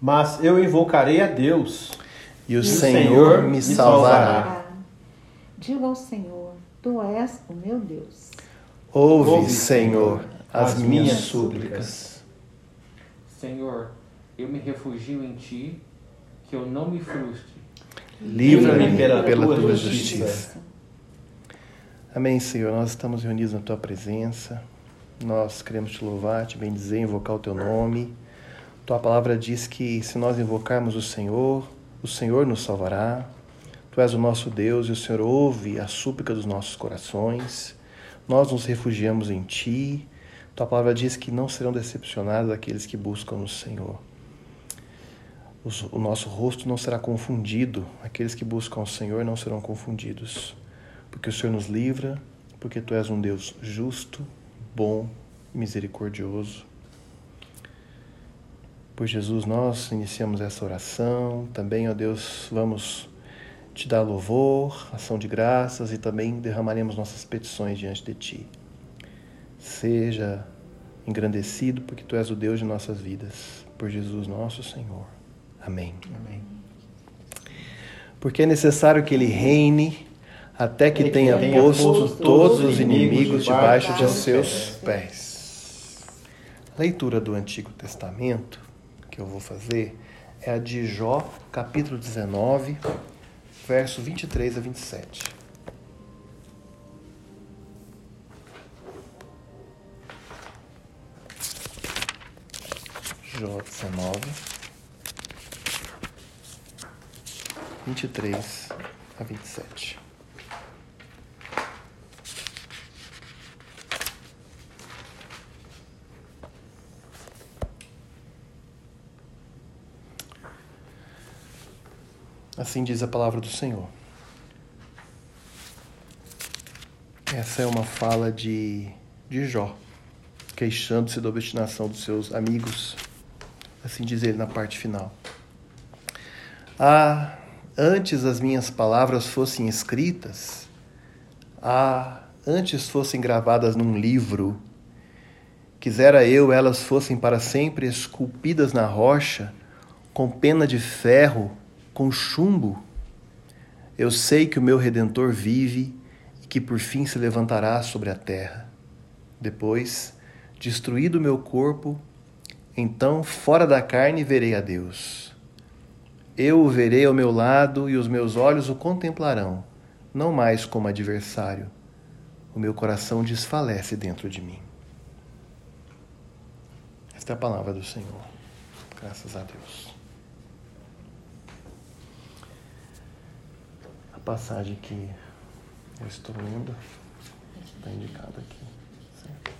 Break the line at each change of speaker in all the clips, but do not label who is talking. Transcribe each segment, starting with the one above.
Mas eu invocarei a Deus.
E o, Senhor, me salvará.
Diga ao Senhor: Tu és o meu Deus.
Ouve, Ouve Senhor, as, as minhas súplicas.
Senhor, eu me refugio em ti, que eu não me frustre.
Livra-me pela, pela tua justiça. justiça. Amém, Senhor. Nós estamos reunidos na tua presença. Nós queremos te louvar, te bendizer, invocar o teu nome. Tua palavra diz que se nós invocarmos o Senhor, o Senhor nos salvará. Tu és o nosso Deus e o Senhor ouve a súplica dos nossos corações. Nós nos refugiamos em ti. Tua palavra diz que não serão decepcionados aqueles que buscam no Senhor. O nosso rosto não será confundido, aqueles que buscam o Senhor não serão confundidos porque o Senhor nos livra, porque tu és um Deus justo, bom, misericordioso. Por Jesus, nós iniciamos essa oração. Também, ó Deus, vamos te dar louvor, ação de graças e também derramaremos nossas petições diante de ti. Seja engrandecido, porque tu és o Deus de nossas vidas. Por Jesus, nosso Senhor. Amém. Amém. Porque é necessário que ele reine até que tenha posto todos os inimigos debaixo de seus pés. A leitura do Antigo Testamento que eu vou fazer é a de Jó, capítulo 19, verso 23 a 27. Jó 19, 23 a 27. Assim diz a palavra do Senhor. Essa é uma fala de, de Jó, queixando-se da obstinação dos seus amigos. Assim diz ele na parte final. Ah, antes as minhas palavras fossem escritas, ah, antes fossem gravadas num livro, quisera eu elas fossem para sempre esculpidas na rocha, com pena de ferro com chumbo. Eu sei que o meu redentor vive e que por fim se levantará sobre a terra. Depois, destruído o meu corpo, então fora da carne verei a Deus. Eu o verei ao meu lado e os meus olhos o contemplarão, não mais como adversário. O meu coração desfalece dentro de mim. Esta é a palavra do Senhor. Graças a Deus. Passagem que eu estou lendo está indicado aqui. Certo?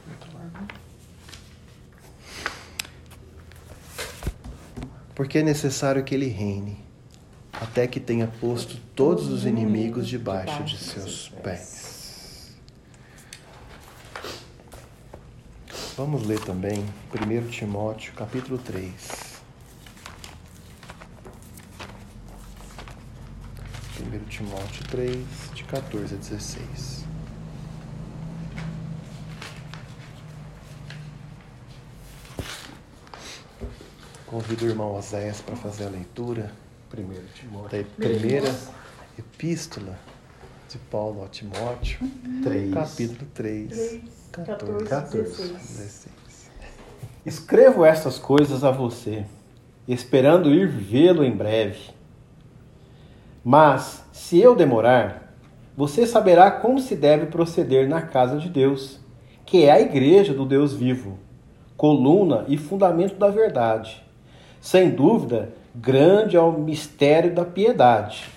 Porque é necessário que ele reine, até que tenha posto todos os inimigos debaixo de seus pés. Vamos ler também 1 Timóteo, capítulo 3. 1 Timóteo 3, de 14 a 16. Convido o irmão Oséias para fazer a leitura. 1 Timóteo. Da primeira epístola de Paulo a Timóteo, 3. capítulo 3, 3 14, 14 16.
Escrevo estas coisas a você, esperando ir vê-lo em breve mas, se eu demorar, você saberá como se deve proceder na casa de Deus, que é a igreja do Deus vivo, coluna e fundamento da verdade. Sem dúvida, grande é o mistério da piedade.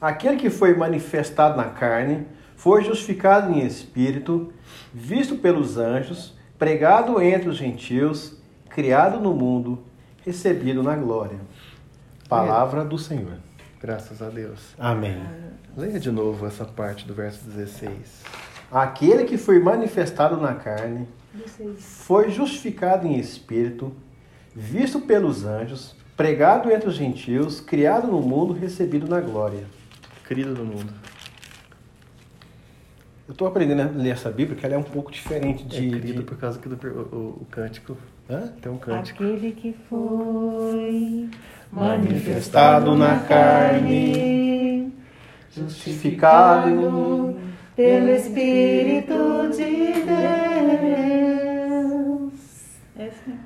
Aquele que foi manifestado na carne foi justificado em espírito, visto pelos anjos pregado entre os gentios, criado no mundo, recebido na glória. Palavra do Senhor.
Graças a Deus.
Amém.
Leia de novo essa parte do verso 16.
Aquele que foi manifestado na carne, foi justificado em espírito, visto pelos anjos, pregado entre os gentios, criado no mundo, recebido na glória.
Querido no mundo.
Eu estou aprendendo a ler essa Bíblia, porque ela é um pouco diferente
É
de.
querido
de...
por causa que do, o, o, o cântico.
Hã?
Tem um cântico.
Aquele que foi
Manifestado na carne, justificado
pelo Espírito de Deus. Esse mesmo.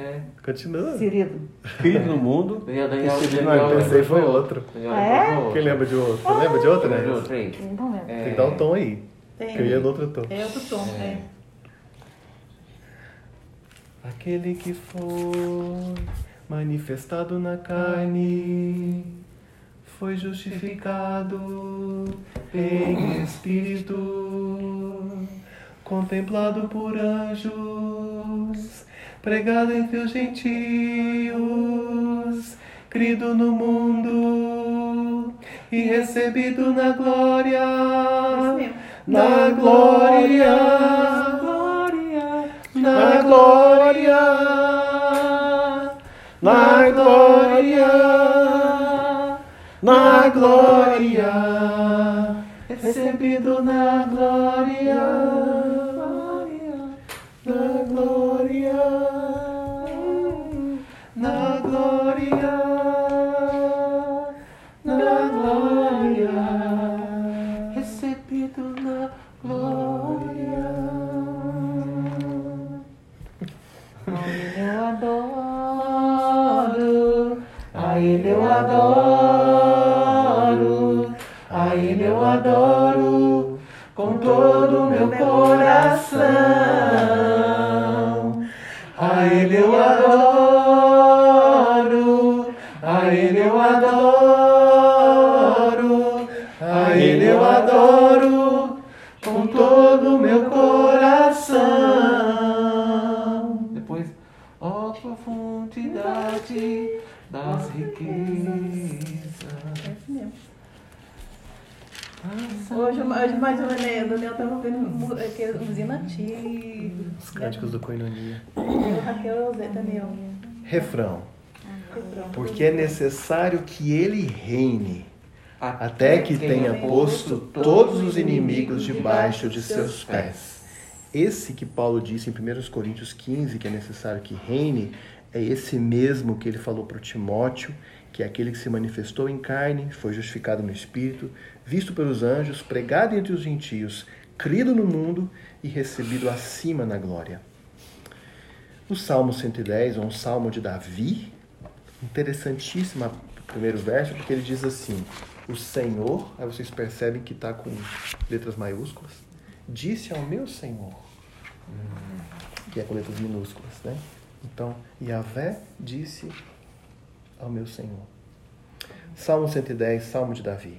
É.
Continua.
Querido.
crido no mundo.
Daniel, Daniel, Daniel,
Esse aí foi outro.
Daniel,
Ah, é?
Quem lembra de outro? Você lembra de outro,
Lembra de
né?
outro aí?
Não lembro.
É,
Tem que dar um tom aí.
Tem.
Eu outro tom.
É outro tom,
É.
é.
Aquele que foi manifestado na carne foi justificado em espírito, contemplado por anjos, pregado entre os gentios, crido no mundo e recebido na glória. Na glória, na glória, na glória, na glória, recebido na glória, na glória,
todo o meu coração.
A Ele eu adoro,
Né, o Daniel tava vendo aquele usina antigo.
Os cânticos do Coinonia.
Eu, Raquel, Zé, Daniel.
Refrão.
Refrão.
Porque é necessário que ele reine, até que tenha posto todos os inimigos debaixo de seus pés. Esse que Paulo disse em 1 Coríntios 15, que é necessário que reine, é esse mesmo que ele falou para Timóteo, que é aquele que se manifestou em carne, foi justificado no Espírito, visto pelos anjos, pregado entre os gentios, crido no mundo e recebido acima na glória. O Salmo 110 é um salmo de Davi, interessantíssimo o primeiro verso, porque ele diz assim: O Senhor, aí vocês percebem que está com letras maiúsculas, disse ao meu Senhor, que é com letras minúsculas, né? Então, Yahvé disse ao meu Senhor. Salmo 110, Salmo de Davi.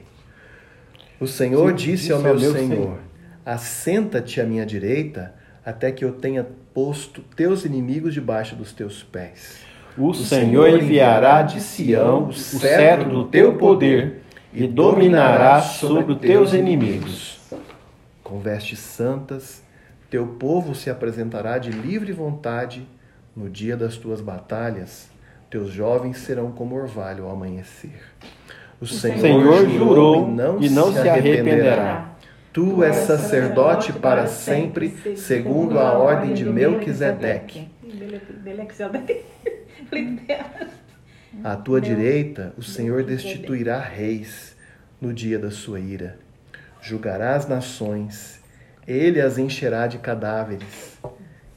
O Senhor
Sim,
disse ao meu Senhor: Assenta-te à minha direita, até que eu tenha posto teus inimigos debaixo dos teus pés.
O Senhor enviará de Sião o cetro do teu poder e dominará sobre os teus inimigos.
Com vestes santas, teu povo se apresentará de livre vontade no dia das tuas batalhas. Teus jovens serão como orvalho ao amanhecer. O Senhor,
Senhor jurou e não se arrependerá.
Tu és sacerdote para sempre, segundo a ordem de Melquisedeque. À tua direita, o Senhor destituirá reis no dia da sua ira. Julgará as nações, ele as encherá de cadáveres,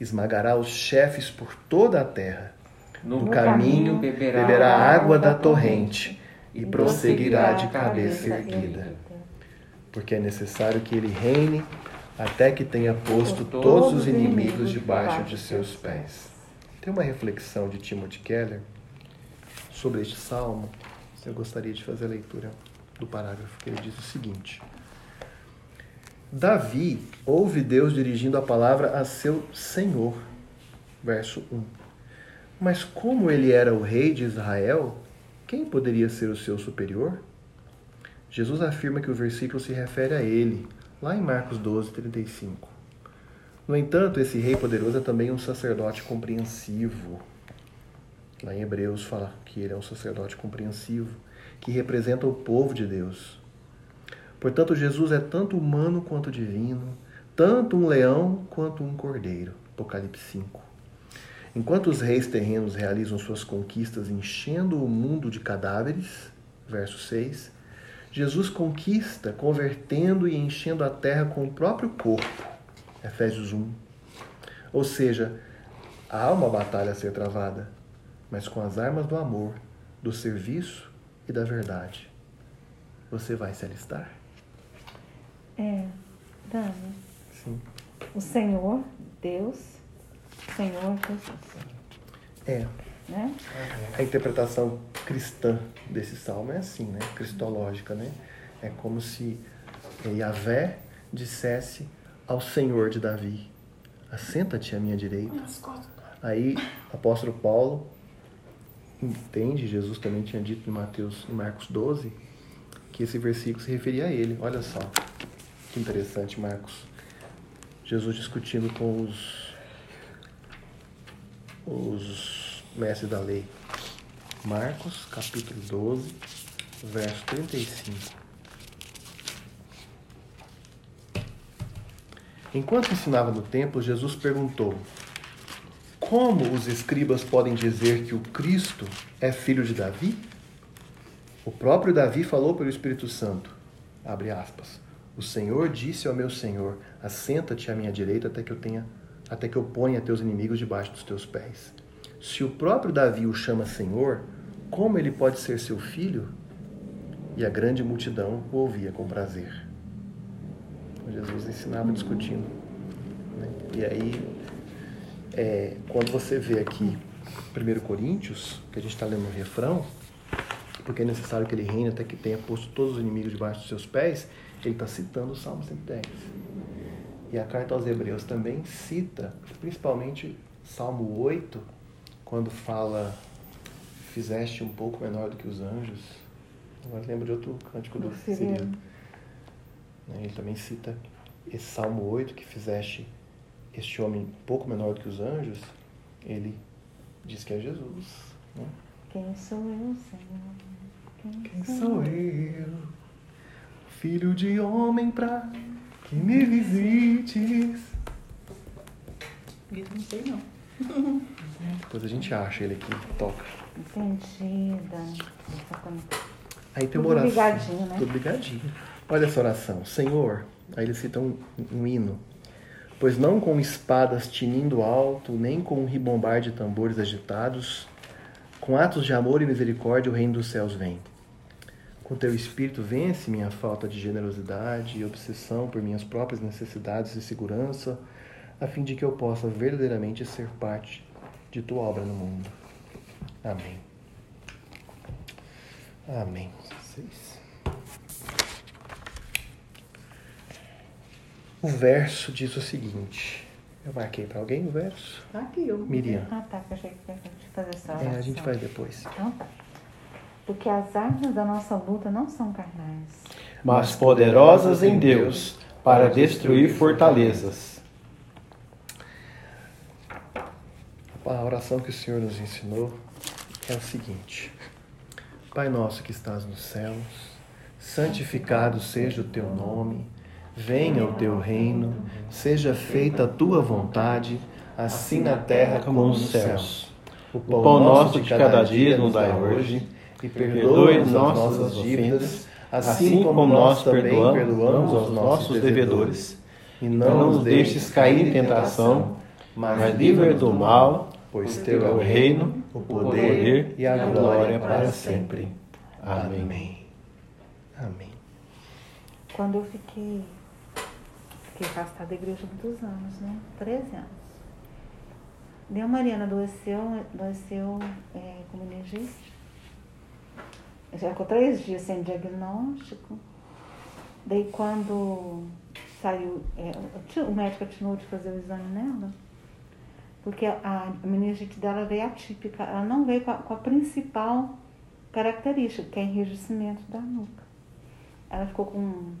esmagará os chefes por toda a terra.
No
No caminho beberá água da torrente e prosseguirá de cabeça erguida. Porque é necessário que ele reine até que tenha posto todos os inimigos debaixo de seus pés. Tem uma reflexão de Timothy Keller sobre este salmo. Eu gostaria de fazer a leitura do parágrafo que ele diz o seguinte: Davi ouve Deus dirigindo a palavra a seu Senhor. Verso 1. Mas como ele era o rei de Israel, quem poderia ser o seu superior? Jesus afirma que o versículo se refere a ele, lá em Marcos 12, 35. No entanto, esse rei poderoso é também um sacerdote compreensivo. Lá em Hebreus fala que ele é um sacerdote compreensivo, que representa o povo de Deus. Portanto, Jesus é tanto humano quanto divino, tanto um leão quanto um cordeiro. Apocalipse 5. Enquanto os reis terrenos realizam suas conquistas enchendo o mundo de cadáveres, verso 6, Jesus conquista convertendo e enchendo a terra com o próprio corpo, Efésios 1. Ou seja, há uma batalha a ser travada, mas com as armas do amor, do serviço e da verdade. Você vai se alistar?
É, Dani.
Sim.
O Senhor, Deus, Senhor Jesus.
É.
Né?
A interpretação cristã desse salmo é assim, né? Cristológica, né? É como se Yahvé dissesse ao Senhor de Davi: Assenta-te à minha direita. Aí, o apóstolo Paulo entende, Jesus também tinha dito em Mateus, em Marcos 12, que esse versículo se referia a ele. Olha só, que interessante, Marcos. Jesus discutindo com os, os mestres da lei. Marcos, capítulo 12, verso 35. Enquanto ensinava no templo, Jesus perguntou: Como os escribas podem dizer que o Cristo é filho de Davi? O próprio Davi falou pelo Espírito Santo. Abre aspas. O Senhor disse ao meu Senhor: Assenta-te à minha direita até que eu tenha até que eu ponha teus inimigos debaixo dos teus pés. Se o próprio Davi o chama Senhor, como ele pode ser seu filho? E a grande multidão o ouvia com prazer. Jesus ensinava discutindo. Né? E aí, é, quando você vê aqui 1 Coríntios, que a gente está lendo no refrão, porque é necessário que ele reine até que tenha posto todos os inimigos debaixo dos seus pés, ele está citando o Salmo 110. E a carta aos Hebreus também cita, principalmente Salmo 8, quando fala fizeste um pouco menor do que os anjos. Agora lembro de outro cântico do Cirilo. Ele também cita esse Salmo 8, que fizeste este homem um pouco menor do que os anjos. Ele diz que é Jesus. Né?
Quem sou eu, Senhor? Quem,
Quem sou eu? Filho de homem pra que me visites.
Não sei não.
Depois a gente acha ele aqui, toca.
Entendi, Dani.
Aí tem uma
Tudo
oração.
ligadinho, né?
Tudo ligadinho. Olha essa oração. Senhor, aí ele cita um, um hino. Pois não com espadas tinindo alto, nem com um ribombar de tambores agitados, com atos de amor e misericórdia o reino dos céus vem. Com teu espírito vence minha falta de generosidade e obsessão por minhas próprias necessidades e segurança, a fim de que eu possa verdadeiramente ser parte de tua obra no mundo. Amém. Amém. Seis. O verso diz o seguinte. Eu marquei para alguém o verso?
Tá aqui, eu.
Miriam.
Ah, tá, que eu achei que a gente fazer essa
É, a gente faz depois.
Então tá. Porque as armas da nossa luta não são carnais.
mas poderosas em Deus para destruir fortalezas.
A oração que o Senhor nos ensinou é o seguinte: Pai nosso que estás nos céus, santificado seja o teu nome, venha o teu reino, seja feita a tua vontade, assim na terra como nos céus.
O pão nosso de cada dia nos dai hoje,
e
perdoe-nos
perdoe-nos
as
as nossas dívidas,
assim como nós perdoamos aos nossos devedores.
E
Não nos deixes cair em tentação, mas livra do mal,
pois
teu é o reino,
o
poder
e a glória para sempre.
Amém.
Amém.
Quando eu fiquei, fiquei afastada da igreja muitos anos, né? 13 anos. Deu Mariana adoeceu, adoeceu é, com meningite. Já ficou três dias sem diagnóstico. Daí quando saiu, é, o médico continuou de fazer o exame nela, porque a, meningite dela veio atípica, ela não veio com a, com a principal característica, que é enrijecimento da nuca. Ela ficou com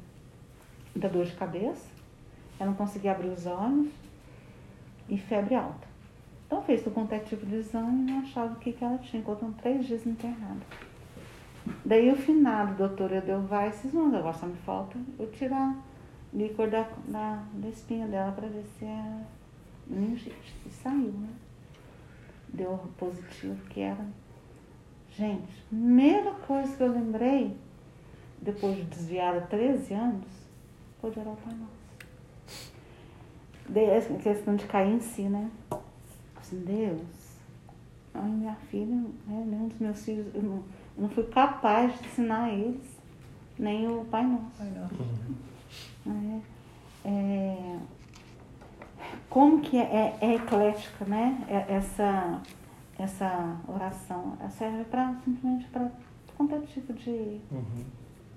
muita dor de cabeça, ela não conseguia abrir os olhos e febre alta. Então fez o contativo do exame e não achava o que, que ela tinha, enquanto três dias internada. Daí o finado doutor Edelvar, esses não, agora só me falta eu tirar líquor da, da, da espinha dela para ver se é meningite. E saiu, né? Deu positivo que era. Gente, primeira coisa que eu lembrei, depois de desviada 13 anos, foi de Pai Nosso. Essa questão de cair em si, né? Assim, Deus, ai, minha filha, né, nenhum dos meus filhos, eu não, não fui capaz de ensinar eles, nem o Pai Nosso.
Pai Nosso.
É, é, como que é, é eclética, né? É- Essa, essa oração Ela serve para simplesmente para qualquer tipo de,
Uhum.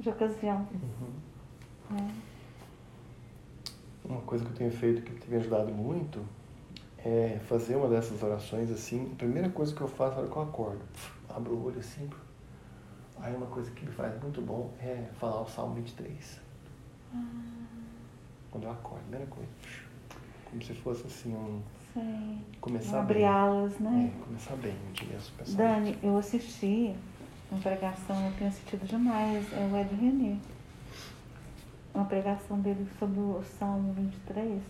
de ocasião.
Uhum.
Né?
Uma coisa que eu tenho feito que tem me ajudado muito é fazer uma dessas orações assim. A primeira coisa que eu faço na hora que eu acordo, abro o olho assim. Aí uma coisa que me faz muito bom é falar o Salmo 23. Quando eu acordo, primeira coisa. Como se fosse assim um.
Sei.
Começar bem.
alas, né?
É, começar bem o dia.
Dani, eu assisti uma pregação, eu tenho assistido demais, é o Ed René. Uma pregação dele sobre o Salmo 23,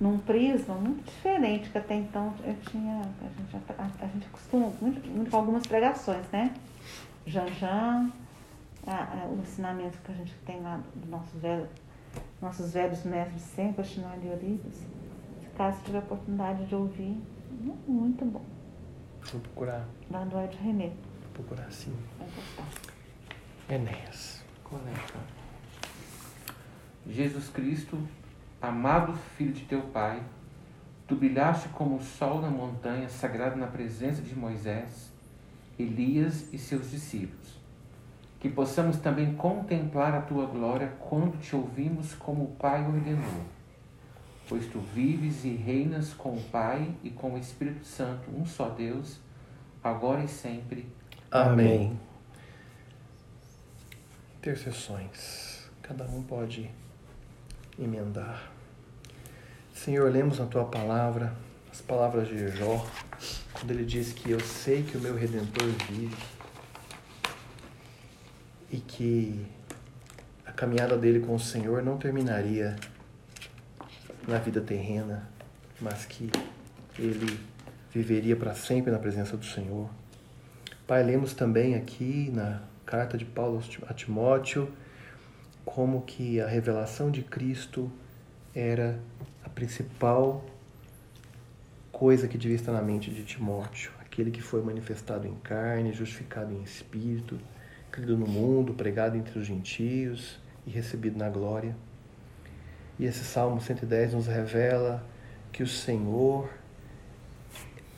num prisma muito diferente, que até então eu tinha. A gente, a, a gente costuma, muito, muito com algumas pregações, né? Janjan, a- a- o ensinamento que a gente tem lá dos nossos velhos, nossos velhos mestres sempre, Agostinho de Orives. Se caso tiver oportunidade de ouvir, muito bom.
Vou procurar,
Lá do Ed René.
vou procurar sim.
Vai gostar.
Enéas.
Conecta. Jesus Cristo, amado Filho de teu Pai, tu brilhaste como o sol na montanha, sagrado na presença de Moisés, Elias e seus discípulos. Que possamos também contemplar a tua glória quando te ouvimos como o Pai ordenou. Pois tu vives e reinas com o Pai e com o Espírito Santo, um só Deus, agora e sempre.
Amém. Intercessões. Cada um pode emendar. Senhor, lemos na tua palavra as palavras de Jó, quando ele diz que eu sei que o meu redentor vive e que a caminhada dele com o Senhor não terminaria na vida terrena, mas que ele viveria para sempre na presença do Senhor. Pai, lemos também aqui na carta de Paulo a Timóteo como que a revelação de Cristo era a principal coisa que devia estar na mente de Timóteo, aquele que foi manifestado em carne, justificado em espírito, crido no mundo, pregado entre os gentios e recebido na glória. E esse Salmo 110 nos revela que o Senhor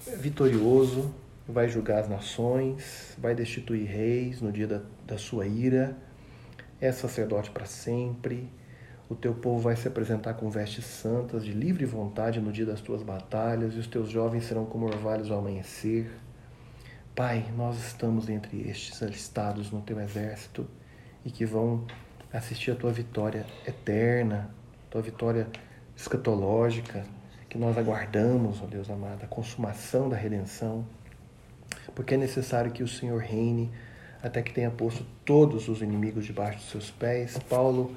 é vitorioso vai julgar as nações, vai destituir reis no dia da, da sua ira, é sacerdote para sempre. O teu povo vai se apresentar com vestes santas de livre vontade no dia das tuas batalhas, e os teus jovens serão como orvalhos ao amanhecer. Pai, nós estamos entre estes alistados no teu exército e que vão assistir a tua vitória eterna, tua vitória escatológica, que nós aguardamos, ó Deus amado, a consumação da redenção, porque é necessário que o Senhor reine até que tenha posto todos os inimigos debaixo dos seus pés. Paulo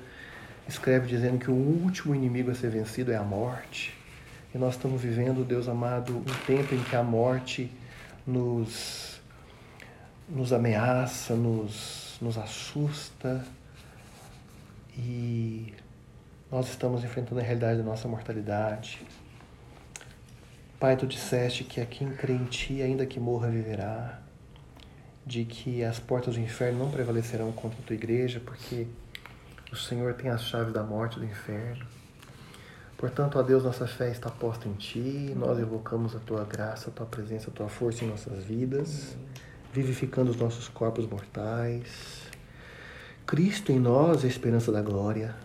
escreve dizendo que o último inimigo a ser vencido é a morte. E nós estamos vivendo, Deus amado, um tempo em que a morte nos, nos ameaça, nos, nos assusta e nós estamos enfrentando a realidade da nossa mortalidade. Pai, tu disseste que a quem crê em ti, ainda que morra, viverá. De que as portas do inferno não prevalecerão contra a tua igreja, porque o Senhor tem as chaves da morte e do inferno. Portanto, ó Deus, nossa fé está posta em Ti, nós evocamos a Tua graça, a Tua presença, a Tua força em nossas vidas, vivificando os nossos corpos mortais. Cristo em nós, a esperança da glória.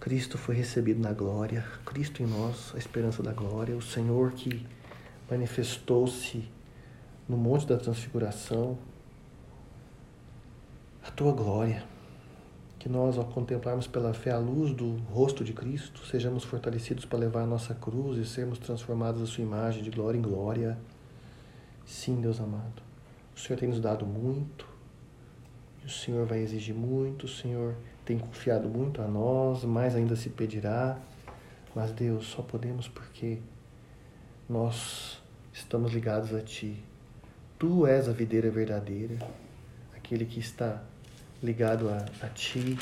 Cristo foi recebido na glória, Cristo em nós, a esperança da glória, o Senhor que manifestou-se no Monte da Transfiguração, a Tua glória que nós, ao contemplarmos pela fé a luz do rosto de Cristo, sejamos fortalecidos para levar a nossa cruz e sermos transformados à sua imagem de glória em glória. Sim, Deus amado, o Senhor tem nos dado muito, O Senhor vai exigir muito, o Senhor tem confiado muito a nós, mais ainda se pedirá. Mas, Deus, só podemos porque nós estamos ligados a Ti. Tu és a videira verdadeira, aquele que está ligado a, a Ti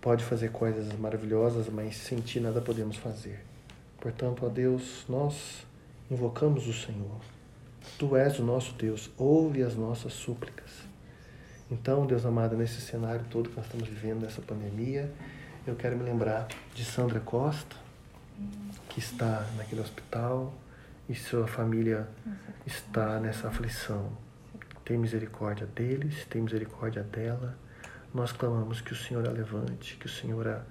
pode fazer coisas maravilhosas, mas sem Ti nada podemos fazer. Portanto, ó Deus, nós invocamos o Senhor. Tu és o nosso Deus, ouve as nossas súplicas. Então, Deus amado, nesse cenário todo que nós estamos vivendo, nessa pandemia, eu quero me lembrar de Sandra Costa, que está naquele hospital e sua família está nessa aflição. Tem misericórdia deles, tem misericórdia dela. Nós clamamos que o Senhor a levante, que o Senhor a,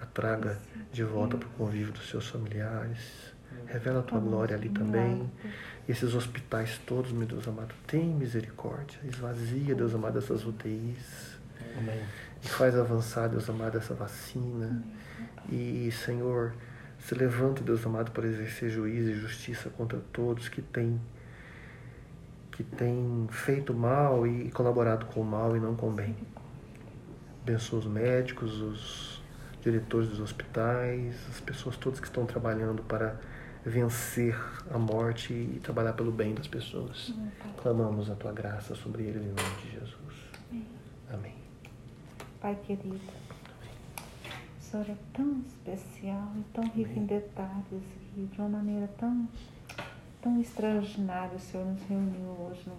a traga de volta para o convívio dos seus familiares. Revela a tua glória ali também. Esses hospitais todos, meu Deus amado, tem misericórdia. Esvazia, Deus amado, essas UTIs. Amém. E faz avançar, Deus amado, essa vacina. E, Senhor, se levanta, Deus amado, para exercer juízo e justiça contra todos que têm que têm feito mal e colaborado com o mal e não com o bem. Abençoa os médicos, os diretores dos hospitais, as pessoas todas que estão trabalhando para vencer a morte e trabalhar pelo bem das pessoas. Clamamos a tua graça sobre eles em nome de Jesus. Amém.
Pai querido, o Senhor é tão especial e tão rico em detalhes e de uma maneira tão, tão extraordinária o Senhor nos reuniu hoje no,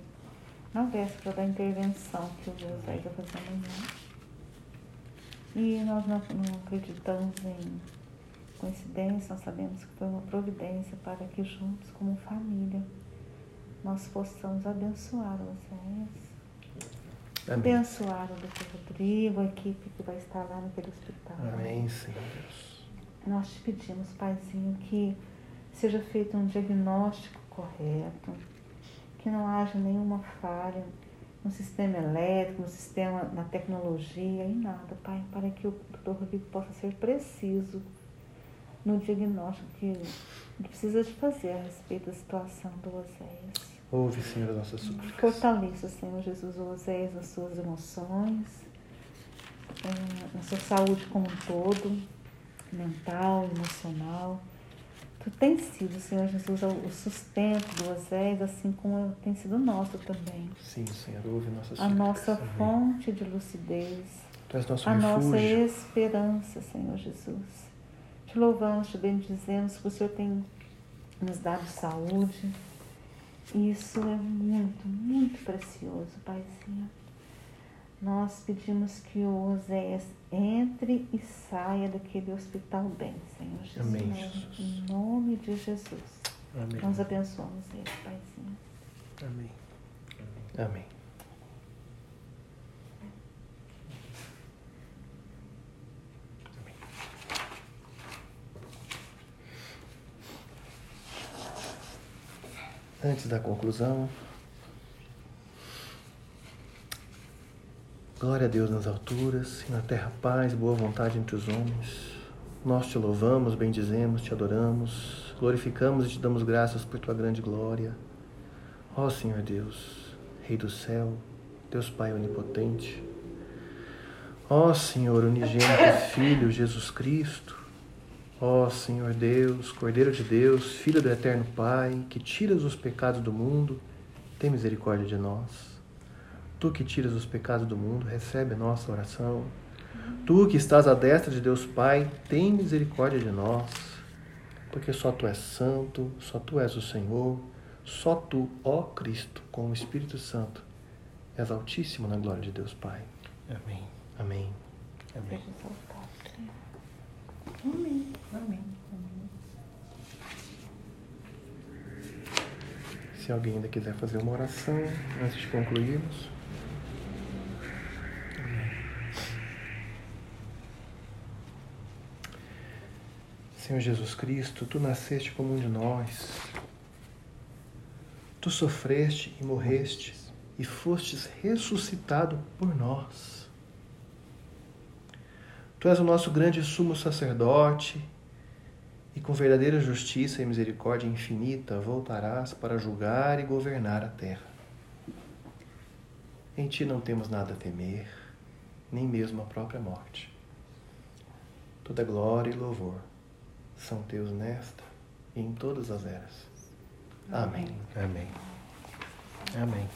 na véspera da intervenção que o Deus vai fazer amanhã. E nós não, não acreditamos em coincidência, nós sabemos que foi uma providência para que juntos, como família, nós possamos abençoar o Oséias, abençoar o Dr. Rodrigo, a equipe que vai estar lá naquele hospital.
Amém, Senhor Deus.
Nós te pedimos, Paizinho, que seja feito um diagnóstico correto, que não haja nenhuma falha no sistema elétrico, no sistema, na tecnologia, em nada, Pai, para que o Dr. Rodrigo possa ser preciso no diagnóstico que precisa de fazer a respeito da situação do Oséias.
Ouve, Senhor, nossas súplicas.
Fortaleça, Senhor Jesus, o Oséias nas suas emoções, na sua saúde como um todo, mental, emocional. Tu tens sido, Senhor Jesus, o sustento do Oséias, assim como tem sido nosso também.
Sim, Senhor, ouve nossas
A nossa fonte de lucidez.
Tu és nosso
a
refúgio.
nossa esperança, Senhor Jesus. Te louvamos, te bendizemos, que o Senhor tem nos dado saúde. E isso é muito, muito precioso, Paizinho. Nós pedimos que o Oséias entre e saia daquele hospital bem, Senhor Jesus.
Amém, Jesus.
Em nome de Jesus.
Amém.
Nós abençoamos ele, Paizinho.
Amém. Amém. Antes da conclusão, glória a Deus nas alturas e na terra paz, boa vontade entre os homens. Nós te louvamos, bendizemos, te adoramos, glorificamos e te damos graças por tua grande glória. Ó Senhor Deus, Rei do céu, Deus Pai onipotente. Ó Senhor unigênito Filho Jesus Cristo, Ó Senhor Deus, Cordeiro de Deus, Filho do Eterno Pai, que tiras os pecados do mundo, tem misericórdia de nós. Tu que tiras os pecados do mundo, recebe a nossa oração. Tu que estás à destra de Deus Pai, tem misericórdia de nós. Porque só Tu és santo, só Tu és o Senhor, só Tu, ó Cristo, com o Espírito Santo, és altíssimo na glória de Deus Pai.
Amém.
Amém.
Amém. Amém. Amém.
Se alguém ainda quiser fazer uma oração antes de concluirmos. Senhor Jesus Cristo, tu nasceste como um de nós. Tu sofreste e morreste e fostes ressuscitado por nós. Tu és o nosso grande sumo sacerdote e com verdadeira justiça e misericórdia infinita voltarás para julgar e governar a terra. Em ti não temos nada a temer, nem mesmo a própria morte. Toda glória e louvor são teus nesta e em todas as eras. Amém.
Amém. Amém.